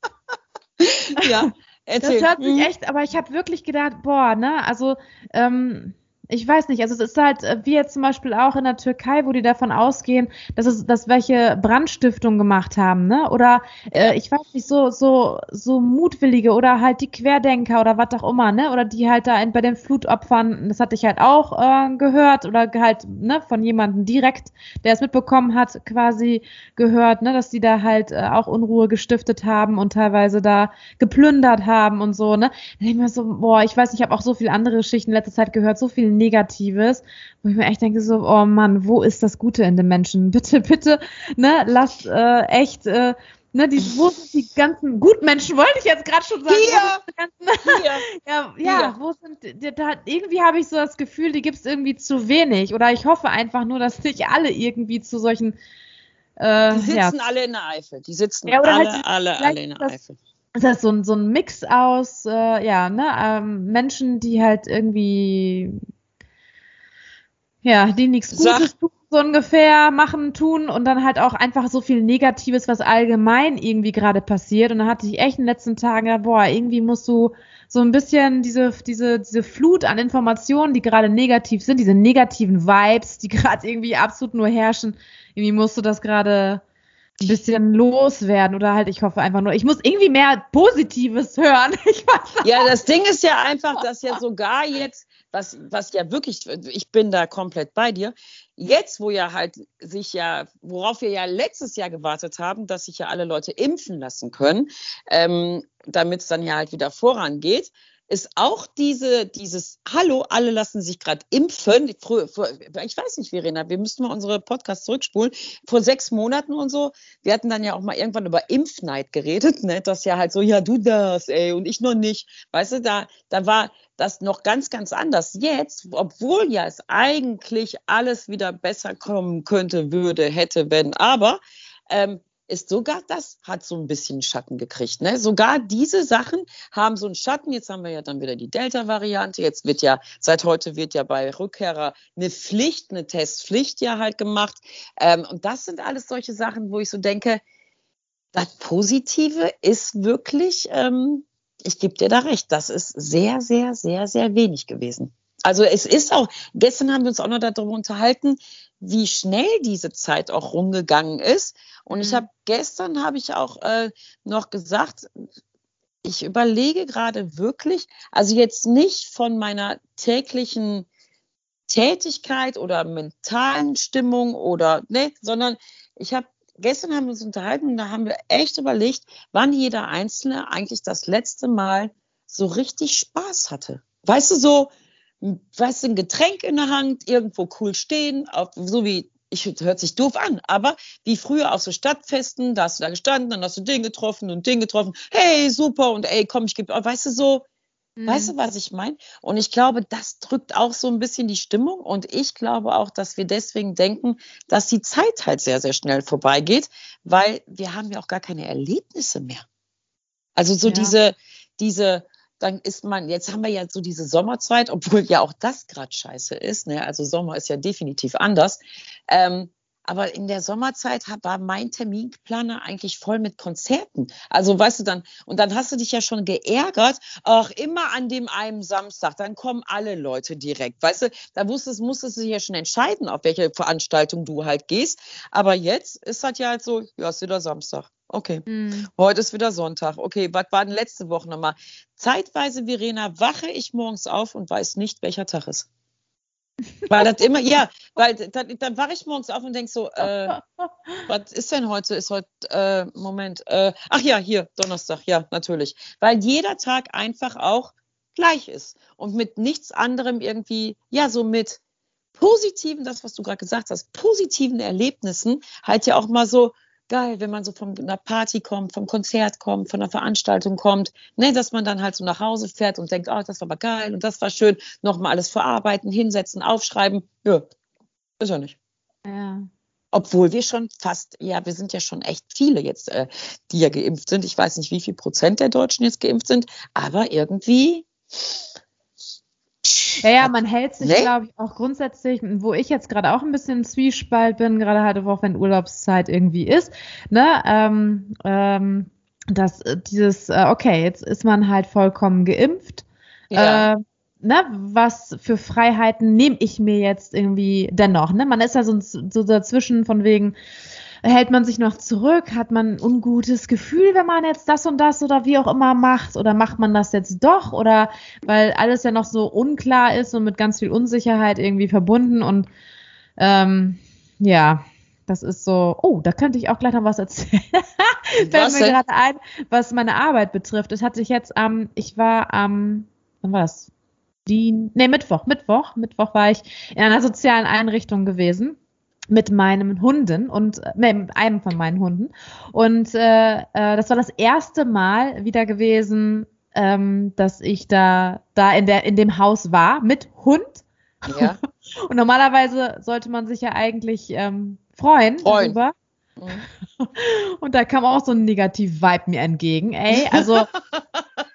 Ja, erzähl. Das hört sich mhm. echt, aber ich habe wirklich gedacht, boah, ne, also, ähm, ich weiß nicht, also es ist halt, äh, wie jetzt zum Beispiel auch in der Türkei, wo die davon ausgehen, dass es, dass welche Brandstiftung gemacht haben, ne? Oder äh, ich weiß nicht, so, so, so mutwillige oder halt die Querdenker oder was auch immer, ne? Oder die halt da in, bei den Flutopfern, das hatte ich halt auch äh, gehört oder halt, ne, von jemandem direkt, der es mitbekommen hat, quasi gehört, ne, dass die da halt äh, auch Unruhe gestiftet haben und teilweise da geplündert haben und so, ne? Da denke ich mir so, boah, ich weiß nicht, ich habe auch so viele andere Geschichten in letzter Zeit gehört, so viel Negatives, wo ich mir echt denke, so, oh Mann, wo ist das Gute in den Menschen? Bitte, bitte, ne, lass äh, echt, äh, ne, die, wo sind die ganzen Gutmenschen, wollte ich jetzt gerade schon sagen. Hier. Hier. ja, ja, wo sind, da, irgendwie habe ich so das Gefühl, die gibt es irgendwie zu wenig. Oder ich hoffe einfach nur, dass nicht alle irgendwie zu solchen äh, die sitzen ja. alle in der Eifel. Die sitzen ja, alle, halt, alle, alle in der Eifel. Das heißt, so ein, so ein Mix aus, äh, ja, ne, ähm, Menschen, die halt irgendwie ja, die nichts Gutes tun, so ungefähr machen, tun und dann halt auch einfach so viel Negatives, was allgemein irgendwie gerade passiert. Und dann hatte ich echt in den letzten Tagen gedacht, boah, irgendwie musst du so ein bisschen diese, diese, diese Flut an Informationen, die gerade negativ sind, diese negativen Vibes, die gerade irgendwie absolut nur herrschen, irgendwie musst du das gerade ein bisschen loswerden oder halt, ich hoffe einfach nur, ich muss irgendwie mehr Positives hören. ja, das Ding ist ja einfach, dass ja sogar jetzt was, was ja wirklich, ich bin da komplett bei dir. Jetzt, wo ja halt sich ja, worauf wir ja letztes Jahr gewartet haben, dass sich ja alle Leute impfen lassen können, ähm, damit es dann ja halt wieder vorangeht, ist auch diese, dieses Hallo, alle lassen sich gerade impfen. Ich weiß nicht, Verena, wir müssten mal unsere Podcasts zurückspulen. Vor sechs Monaten und so, wir hatten dann ja auch mal irgendwann über Impfneid geredet, ne? Das ja halt so, ja, du das, ey, und ich noch nicht. Weißt du, da, da war das noch ganz, ganz anders. Jetzt, obwohl ja es eigentlich alles wieder besser kommen könnte, würde, hätte, wenn, aber ähm, ist sogar das hat so ein bisschen Schatten gekriegt. Ne? Sogar diese Sachen haben so einen Schatten. Jetzt haben wir ja dann wieder die Delta-Variante. Jetzt wird ja, seit heute wird ja bei Rückkehrer eine Pflicht, eine Testpflicht ja halt gemacht. Ähm, und das sind alles solche Sachen, wo ich so denke, das Positive ist wirklich, ähm, ich gebe dir da recht, das ist sehr, sehr, sehr, sehr wenig gewesen. Also es ist auch, gestern haben wir uns auch noch darüber unterhalten, wie schnell diese Zeit auch rumgegangen ist. Und ich mhm. habe gestern habe ich auch äh, noch gesagt, ich überlege gerade wirklich, also jetzt nicht von meiner täglichen Tätigkeit oder mentalen Stimmung oder ne, sondern ich habe gestern haben wir uns unterhalten und da haben wir echt überlegt, wann jeder Einzelne eigentlich das letzte Mal so richtig Spaß hatte. Weißt du, so, weißt du, ein Getränk in der Hand, irgendwo cool stehen, auf, so wie, ich hört sich doof an, aber wie früher auf so Stadtfesten, da hast du da gestanden, dann hast du den getroffen und den getroffen, hey, super, und ey, komm, ich gebe, weißt du, so, mhm. weißt du, was ich meine? Und ich glaube, das drückt auch so ein bisschen die Stimmung und ich glaube auch, dass wir deswegen denken, dass die Zeit halt sehr, sehr schnell vorbeigeht, weil wir haben ja auch gar keine Erlebnisse mehr. Also so ja. diese, diese, dann ist man, jetzt haben wir ja so diese Sommerzeit, obwohl ja auch das gerade scheiße ist. Ne? Also Sommer ist ja definitiv anders. Ähm, aber in der Sommerzeit war mein Terminplaner eigentlich voll mit Konzerten. Also weißt du dann, und dann hast du dich ja schon geärgert, ach, immer an dem einen Samstag, dann kommen alle Leute direkt. Weißt du, da musstest, musstest du dich ja schon entscheiden, auf welche Veranstaltung du halt gehst. Aber jetzt ist das ja halt so, ja, ist wieder Samstag. Okay. Mhm. Heute ist wieder Sonntag. Okay, was war denn letzte Woche nochmal? Zeitweise, Verena, wache ich morgens auf und weiß nicht, welcher Tag ist. Weil das immer, ja, weil dann, dann wache ich morgens auf und denke so, äh, was ist denn heute? Ist heute, äh, Moment, äh, ach ja, hier, Donnerstag, ja, natürlich. Weil jeder Tag einfach auch gleich ist und mit nichts anderem irgendwie, ja, so mit positiven, das, was du gerade gesagt hast, positiven Erlebnissen halt ja auch mal so, geil, wenn man so von einer Party kommt, vom Konzert kommt, von einer Veranstaltung kommt, ne, dass man dann halt so nach Hause fährt und denkt, oh, das war aber geil und das war schön, nochmal alles verarbeiten, hinsetzen, aufschreiben. Ja, ist ja nicht. Ja. Obwohl wir schon fast, ja, wir sind ja schon echt viele jetzt, äh, die ja geimpft sind. Ich weiß nicht, wie viel Prozent der Deutschen jetzt geimpft sind, aber irgendwie ja, ja, man hält sich, nee. glaube ich, auch grundsätzlich, wo ich jetzt gerade auch ein bisschen Zwiespalt bin, gerade halt auch wenn Urlaubszeit irgendwie ist, ne, ähm, ähm, dass äh, dieses, äh, okay, jetzt ist man halt vollkommen geimpft. Ja. Äh, ne, was für Freiheiten nehme ich mir jetzt irgendwie dennoch? Ne? Man ist ja so, so dazwischen von wegen, hält man sich noch zurück? Hat man ein ungutes Gefühl, wenn man jetzt das und das oder wie auch immer macht? Oder macht man das jetzt doch? Oder weil alles ja noch so unklar ist und mit ganz viel Unsicherheit irgendwie verbunden und ähm, ja, das ist so, oh, da könnte ich auch gleich noch was erzählen. Fällt mir gerade ein, was meine Arbeit betrifft. Es hat sich jetzt am, ähm, ich war am, ähm, wann war das? Die, nee, Mittwoch, Mittwoch, Mittwoch war ich in einer sozialen Einrichtung gewesen mit meinem Hunden und äh, nee, einem von meinen Hunden. Und äh, äh, das war das erste Mal wieder gewesen, ähm, dass ich da, da in, der, in dem Haus war mit Hund. Ja. und normalerweise sollte man sich ja eigentlich ähm, freuen Freuen. darüber. Mhm. Und da kam auch so ein Negativ-Vibe mir entgegen. Ey, also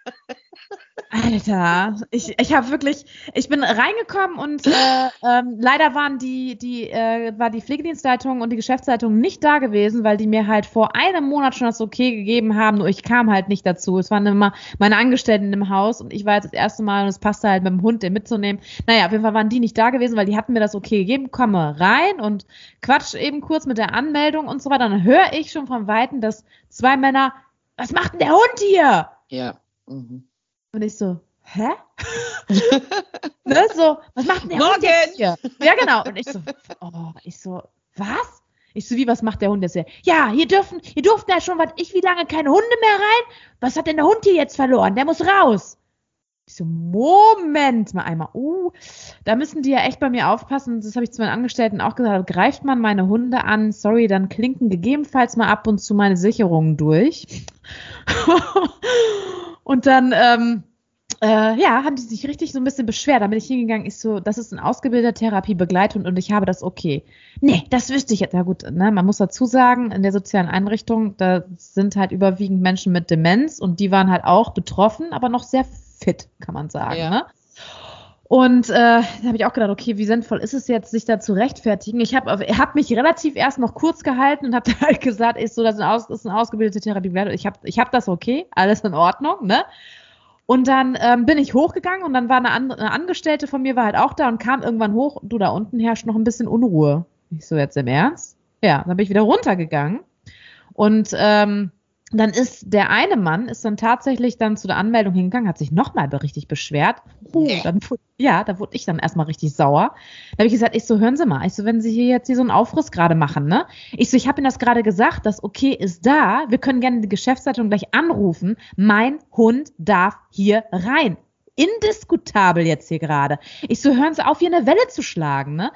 Alter, ich, ich habe wirklich, ich bin reingekommen und äh, ähm, leider waren die, die, äh, war die Pflegedienstleitung und die Geschäftsleitung nicht da gewesen, weil die mir halt vor einem Monat schon das Okay gegeben haben, nur ich kam halt nicht dazu. Es waren immer meine Angestellten im Haus und ich war jetzt das erste Mal und es passte halt mit dem Hund, den mitzunehmen. Naja, auf jeden Fall waren die nicht da gewesen, weil die hatten mir das Okay gegeben, komme rein und quatsch eben kurz mit der Anmeldung und so weiter. Dann höre ich schon von Weitem, dass zwei Männer, was macht denn der Hund hier? Ja. Mhm. Und ich so, hä? ne, so, was macht denn der Morgen. Hund jetzt hier? Ja, genau. Und ich so, oh, ich so, was? Ich so, wie, was macht der Hund jetzt hier? Ja, hier dürfen, hier durften ja schon, was ich, wie lange keine Hunde mehr rein? Was hat denn der Hund hier jetzt verloren? Der muss raus. Ich so, Moment mal einmal. Uh, da müssen die ja echt bei mir aufpassen. Das habe ich zu meinen Angestellten auch gesagt. Greift man meine Hunde an, sorry, dann klinken gegebenenfalls mal ab und zu meine Sicherungen durch. und dann, ähm, äh, ja, haben die sich richtig so ein bisschen beschwert. Da bin ich hingegangen, ich so, das ist ein ausgebildeter Therapiebegleithund und ich habe das okay. Nee, das wüsste ich jetzt. Ja gut, ne, man muss dazu sagen, in der sozialen Einrichtung, da sind halt überwiegend Menschen mit Demenz und die waren halt auch betroffen, aber noch sehr fit, kann man sagen. Ja. Ne? Und äh, da habe ich auch gedacht, okay, wie sinnvoll ist es jetzt, sich da zu rechtfertigen? Ich habe hab mich relativ erst noch kurz gehalten und habe halt gesagt, ist so, das ist ein, ausgebildete Therapie. Ich habe ich hab das okay, alles in Ordnung, ne? Und dann ähm, bin ich hochgegangen und dann war eine, andere, eine Angestellte von mir war halt auch da und kam irgendwann hoch, du da unten herrscht noch ein bisschen Unruhe. Ich so, jetzt im Ernst? Ja, dann bin ich wieder runtergegangen und ähm, dann ist der eine Mann ist dann tatsächlich dann zu der Anmeldung hingegangen, hat sich nochmal richtig beschwert. Uh, dann, ja, da wurde ich dann erstmal richtig sauer. Da habe ich gesagt, ich so, hören Sie mal, ich so, wenn Sie hier jetzt hier so einen Aufriss gerade machen, ne? Ich so, ich habe Ihnen das gerade gesagt, das okay ist da. Wir können gerne die Geschäftsleitung gleich anrufen. Mein Hund darf hier rein. Indiskutabel jetzt hier gerade. Ich so, hören Sie auf, hier eine Welle zu schlagen, ne?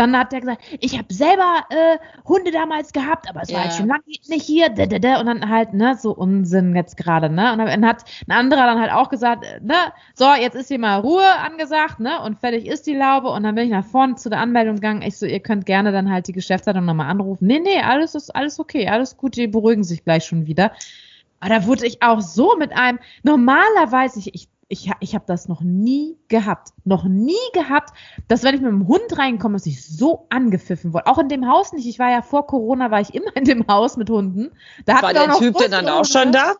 Dann hat er gesagt, ich habe selber äh, Hunde damals gehabt, aber es ja. war halt schon lange nicht hier. Und dann halt, ne, so Unsinn jetzt gerade, ne? Und dann hat ein anderer dann halt auch gesagt, äh, ne, so, jetzt ist hier mal Ruhe angesagt, ne? Und fertig ist die Laube. Und dann bin ich nach vorne zu der Anmeldung gegangen. Ich so, ihr könnt gerne dann halt die Geschäftsleitung nochmal anrufen. Nee, nee, alles ist alles okay, alles gut, die beruhigen sich gleich schon wieder. Aber da wurde ich auch so mit einem, normalerweise, ich, ich ich, ich habe das noch nie gehabt. Noch nie gehabt, dass wenn ich mit dem Hund reinkomme, dass ich so angepfiffen wurde. Auch in dem Haus nicht. Ich war ja vor Corona, war ich immer in dem Haus mit Hunden. Da war der Typ denn dann auch schon da?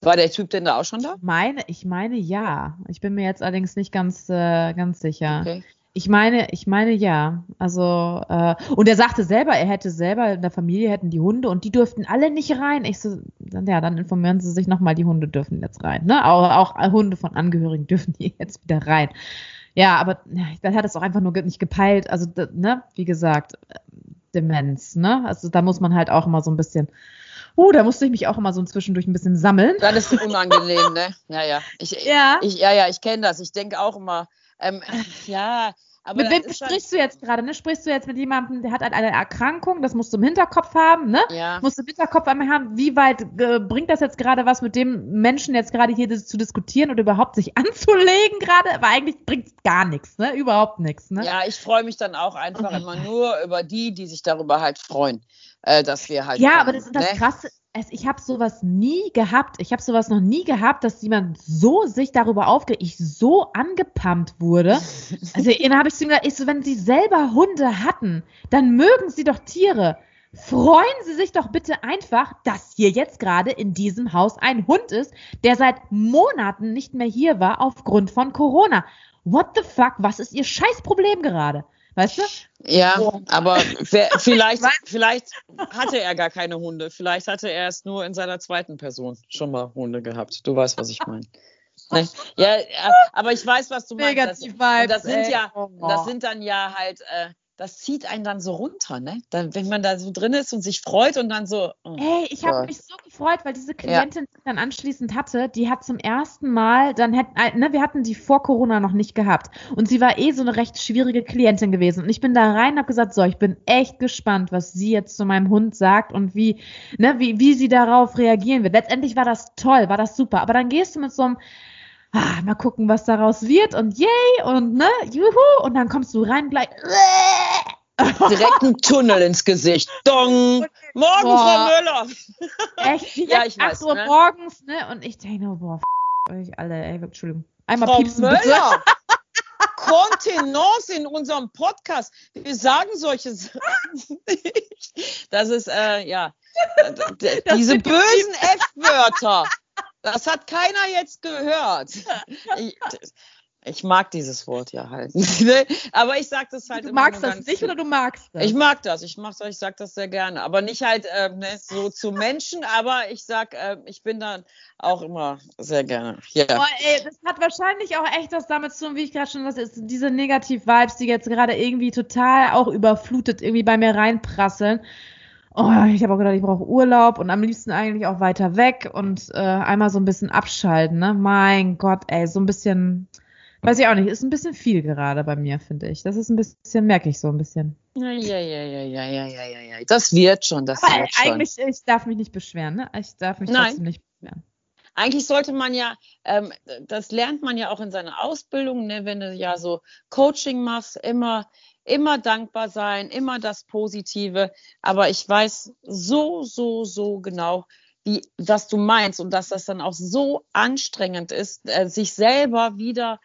War der Typ denn da auch schon da? Ich meine, ich meine ja. Ich bin mir jetzt allerdings nicht ganz, äh, ganz sicher. Okay. Ich meine, ich meine ja. Also, äh, und er sagte selber, er hätte selber in der Familie hätten die Hunde und die dürften alle nicht rein. Ich so, ja, dann informieren sie sich nochmal, die Hunde dürfen jetzt rein. Ne? Auch, auch Hunde von Angehörigen dürfen hier jetzt wieder rein. Ja, aber ja, dann hat es auch einfach nur nicht gepeilt. Also, ne, wie gesagt, Demenz, ne? Also da muss man halt auch immer so ein bisschen. Uh, da musste ich mich auch immer so zwischendurch ein bisschen sammeln. Das ist unangenehm, ne? Ja, ja. Ich, ja. Ich, ja, ja, ich kenne das. Ich denke auch immer, ähm, ja, aber mit wem sprichst du jetzt gerade? Ne? Sprichst du jetzt mit jemandem, der hat halt eine Erkrankung, das musst du im Hinterkopf haben, ne? Ja. Musst du im Hinterkopf einmal haben, wie weit äh, bringt das jetzt gerade was mit dem Menschen jetzt gerade hier zu diskutieren oder überhaupt sich anzulegen gerade? Aber eigentlich bringt es gar nichts, ne? Überhaupt nichts, ne? Ja, ich freue mich dann auch einfach immer nur über die, die sich darüber halt freuen, äh, dass wir halt. Ja, kommen, aber das, das ne? Krasse es, ich habe sowas nie gehabt. Ich habe sowas noch nie gehabt, dass jemand so sich darüber aufgeregt, ich so angepumpt wurde. Also dann habe ich zu ihm gesagt, ich so, wenn Sie selber Hunde hatten, dann mögen Sie doch Tiere. Freuen Sie sich doch bitte einfach, dass hier jetzt gerade in diesem Haus ein Hund ist, der seit Monaten nicht mehr hier war aufgrund von Corona. What the fuck? Was ist Ihr Scheißproblem gerade? Weißt du? Ja, aber wer, vielleicht, vielleicht hatte er gar keine Hunde. Vielleicht hatte er es nur in seiner zweiten Person schon mal Hunde gehabt. Du weißt, was ich meine. Ne? Ja, aber ich weiß, was du meinst. Negativ das, das sind ja, das sind dann ja halt äh, das zieht einen dann so runter, ne? Dann, wenn man da so drin ist und sich freut und dann so. Oh, hey, ich habe mich so gefreut, weil diese Klientin, ja. die ich dann anschließend hatte, die hat zum ersten Mal, dann hätten, äh, ne, wir hatten die vor Corona noch nicht gehabt. Und sie war eh so eine recht schwierige Klientin gewesen. Und ich bin da rein und habe gesagt, so, ich bin echt gespannt, was sie jetzt zu meinem Hund sagt und wie, ne, wie, wie sie darauf reagieren wird. Letztendlich war das toll, war das super. Aber dann gehst du mit so einem ah, mal gucken, was daraus wird und yay und ne, juhu, und dann kommst du rein gleich. Direkt ein Tunnel ins Gesicht. Dong! Morgen. Frau Müller! Echt? ja, ich 8 weiß, Uhr ne? morgens, ne? Und ich denke, boah, f euch alle, ey, Entschuldigung. Einmal Frau piepsen, Möller! Kontenance in unserem Podcast. Wir sagen solche Sachen nicht. Das ist, äh, ja, diese bösen F-Wörter. Das hat keiner jetzt gehört. Ich, ich mag dieses Wort ja halt. aber ich sage das halt du immer. Du magst das nicht oder du magst das? Ich mag das. Ich mag das. Ich sage das sehr gerne. Aber nicht halt äh, ne, so zu Menschen. Aber ich sag, äh, ich bin dann auch immer sehr gerne. Yeah. Oh, ey, das hat wahrscheinlich auch echt was damit zu tun, wie ich gerade schon was ist. Diese Negativ-Vibes, die jetzt gerade irgendwie total auch überflutet irgendwie bei mir reinprasseln oh, ich habe auch gedacht, ich brauche Urlaub und am liebsten eigentlich auch weiter weg und äh, einmal so ein bisschen abschalten, ne? Mein Gott, ey, so ein bisschen, weiß ich auch nicht, ist ein bisschen viel gerade bei mir, finde ich. Das ist ein bisschen, merke ich so ein bisschen. Ja, ja, ja, ja, ja, ja, ja, ja. Das wird schon, das Aber wird schon. Eigentlich, ich darf mich nicht beschweren, ne? Ich darf mich Nein. trotzdem nicht beschweren. Eigentlich sollte man ja, ähm, das lernt man ja auch in seiner Ausbildung, ne, wenn du ja so Coaching machst, immer, immer dankbar sein, immer das Positive. Aber ich weiß so, so, so genau, wie, was du meinst und dass das dann auch so anstrengend ist, äh, sich selber wieder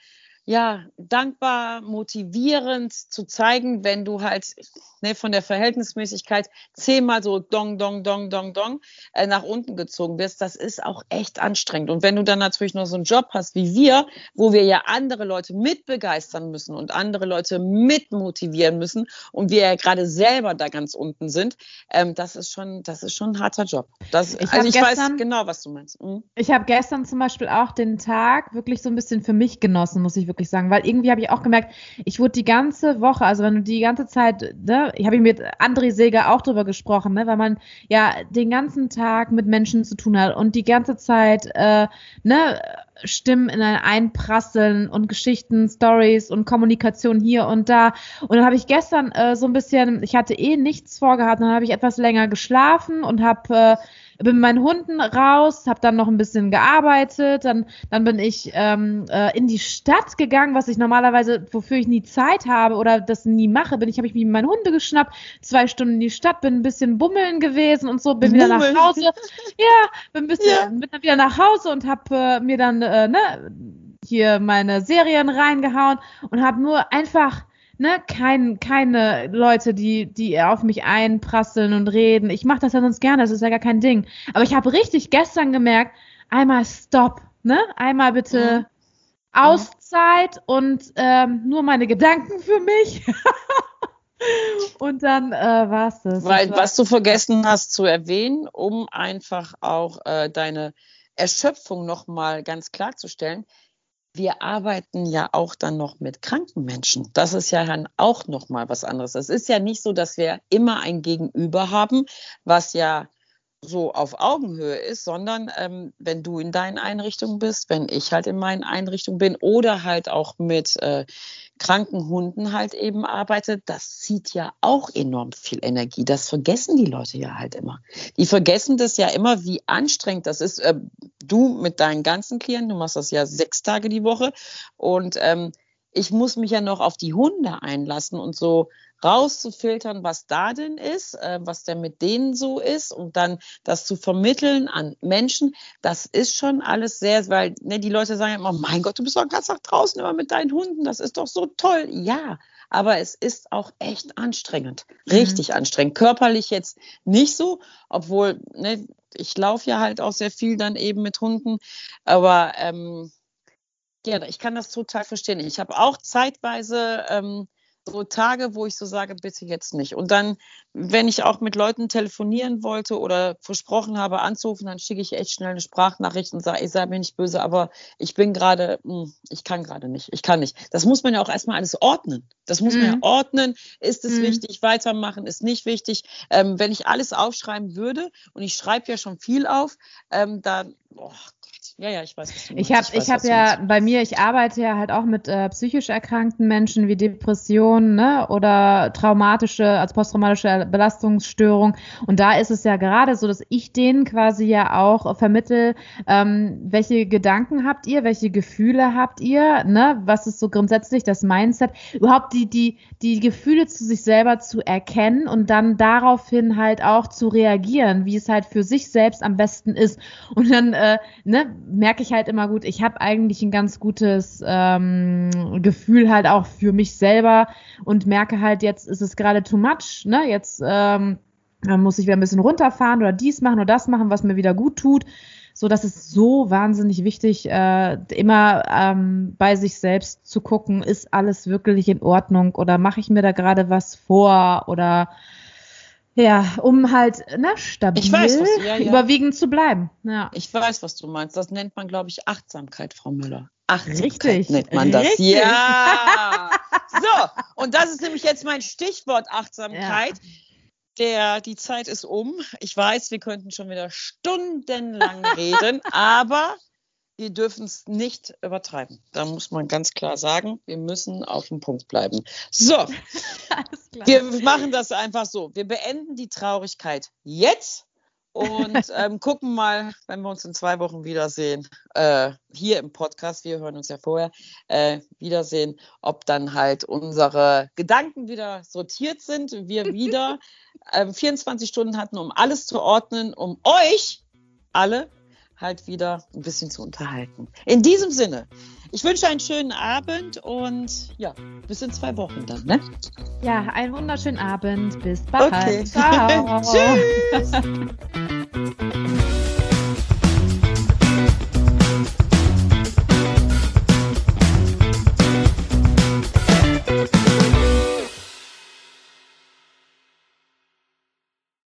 ja, dankbar, motivierend zu zeigen, wenn du halt ne, von der Verhältnismäßigkeit zehnmal so dong, dong, dong, dong, dong äh, nach unten gezogen wirst, das ist auch echt anstrengend. Und wenn du dann natürlich noch so einen Job hast wie wir, wo wir ja andere Leute mit begeistern müssen und andere Leute mit motivieren müssen und wir ja gerade selber da ganz unten sind, ähm, das ist schon, das ist schon ein harter Job. Das, ich also ich gestern, weiß genau, was du meinst. Mhm. Ich habe gestern zum Beispiel auch den Tag wirklich so ein bisschen für mich genossen, muss ich wirklich wirklich sagen, weil irgendwie habe ich auch gemerkt, ich wurde die ganze Woche, also wenn du die ganze Zeit, ne, ich habe mit André Seger auch drüber gesprochen, ne, weil man ja den ganzen Tag mit Menschen zu tun hat und die ganze Zeit, äh, ne, Stimmen in ein Einprasseln und Geschichten, Stories und Kommunikation hier und da. Und dann habe ich gestern äh, so ein bisschen, ich hatte eh nichts vorgehabt, dann habe ich etwas länger geschlafen und habe äh, bin mit meinen Hunden raus, habe dann noch ein bisschen gearbeitet, dann, dann bin ich ähm, äh, in die Stadt gegangen, was ich normalerweise, wofür ich nie Zeit habe oder das nie mache, bin ich, habe ich mir meine Hunde geschnappt, zwei Stunden in die Stadt, bin ein bisschen bummeln gewesen und so, bin wieder nach Hause. Ja, bin ein bisschen, ja. bin dann wieder nach Hause und habe äh, mir dann äh, ne, hier meine Serien reingehauen und habe nur einfach ne, kein, keine Leute, die, die auf mich einprasseln und reden. Ich mache das ja sonst gerne, das ist ja gar kein Ding. Aber ich habe richtig gestern gemerkt, einmal Stopp, ne? Einmal bitte mhm. Auszeit und ähm, nur meine Gedanken für mich. und dann äh, war's das. Weil, was du vergessen hast zu erwähnen, um einfach auch äh, deine Erschöpfung nochmal ganz klarzustellen, wir arbeiten ja auch dann noch mit kranken Menschen. Das ist ja dann auch noch mal was anderes. Es ist ja nicht so, dass wir immer ein Gegenüber haben, was ja so auf Augenhöhe ist, sondern ähm, wenn du in deinen Einrichtungen bist, wenn ich halt in meinen Einrichtungen bin oder halt auch mit äh, kranken Hunden halt eben arbeite, das zieht ja auch enorm viel Energie. Das vergessen die Leute ja halt immer. Die vergessen das ja immer, wie anstrengend das ist. Äh, du mit deinen ganzen Klienten, du machst das ja sechs Tage die Woche und ähm, ich muss mich ja noch auf die Hunde einlassen und so rauszufiltern, was da denn ist, äh, was denn mit denen so ist und dann das zu vermitteln an Menschen, das ist schon alles sehr, weil ne, die Leute sagen immer, mein Gott, du bist doch ganz nach draußen immer mit deinen Hunden, das ist doch so toll. Ja, aber es ist auch echt anstrengend, mhm. richtig mhm. anstrengend. Körperlich jetzt nicht so, obwohl ne, ich laufe ja halt auch sehr viel dann eben mit Hunden, aber ähm, ja, ich kann das total verstehen. Ich habe auch zeitweise ähm, so Tage, wo ich so sage, bitte jetzt nicht. Und dann, wenn ich auch mit Leuten telefonieren wollte oder versprochen habe anzurufen, dann schicke ich echt schnell eine Sprachnachricht und sage, ich sei mir nicht böse, aber ich bin gerade, hm, ich kann gerade nicht, ich kann nicht. Das muss man ja auch erstmal alles ordnen. Das muss mhm. man ja mhm. ordnen. Ist es mhm. wichtig, weitermachen, ist nicht wichtig. Ähm, wenn ich alles aufschreiben würde, und ich schreibe ja schon viel auf, ähm, dann, oh ja, ja, ich weiß, was du Ich habe ich hab ja bei mir, ich arbeite ja halt auch mit äh, psychisch erkrankten Menschen wie Depressionen ne, oder traumatische, als posttraumatische Belastungsstörung. Und da ist es ja gerade so, dass ich denen quasi ja auch vermittel, ähm, welche Gedanken habt ihr, welche Gefühle habt ihr, ne, was ist so grundsätzlich das Mindset, überhaupt die, die, die Gefühle zu sich selber zu erkennen und dann daraufhin halt auch zu reagieren, wie es halt für sich selbst am besten ist. Und dann, äh, ne, merke ich halt immer gut, ich habe eigentlich ein ganz gutes ähm, Gefühl halt auch für mich selber und merke halt, jetzt ist es gerade too much, ne? Jetzt ähm, muss ich wieder ein bisschen runterfahren oder dies machen oder das machen, was mir wieder gut tut. So, das ist so wahnsinnig wichtig, äh, immer ähm, bei sich selbst zu gucken, ist alles wirklich in Ordnung oder mache ich mir da gerade was vor oder ja, um halt ne, stabil weiß, du, ja, ja. überwiegend zu bleiben. Ja. Ich weiß, was du meinst. Das nennt man, glaube ich, Achtsamkeit, Frau Müller. Achtsamkeit Richtig. nennt man das. Richtig. Ja. so, und das ist nämlich jetzt mein Stichwort Achtsamkeit. Ja. der, die Zeit ist um. Ich weiß, wir könnten schon wieder stundenlang reden, aber wir dürfen es nicht übertreiben. Da muss man ganz klar sagen, wir müssen auf dem Punkt bleiben. So, wir machen das einfach so. Wir beenden die Traurigkeit jetzt und ähm, gucken mal, wenn wir uns in zwei Wochen wiedersehen, äh, hier im Podcast, wir hören uns ja vorher, äh, wiedersehen, ob dann halt unsere Gedanken wieder sortiert sind, wir wieder äh, 24 Stunden hatten, um alles zu ordnen, um euch alle halt wieder ein bisschen zu unterhalten. In diesem Sinne, ich wünsche einen schönen Abend und ja, bis in zwei Wochen dann, ne? Ja, einen wunderschönen Abend. Bis bald. Okay. Ciao. Tschüss.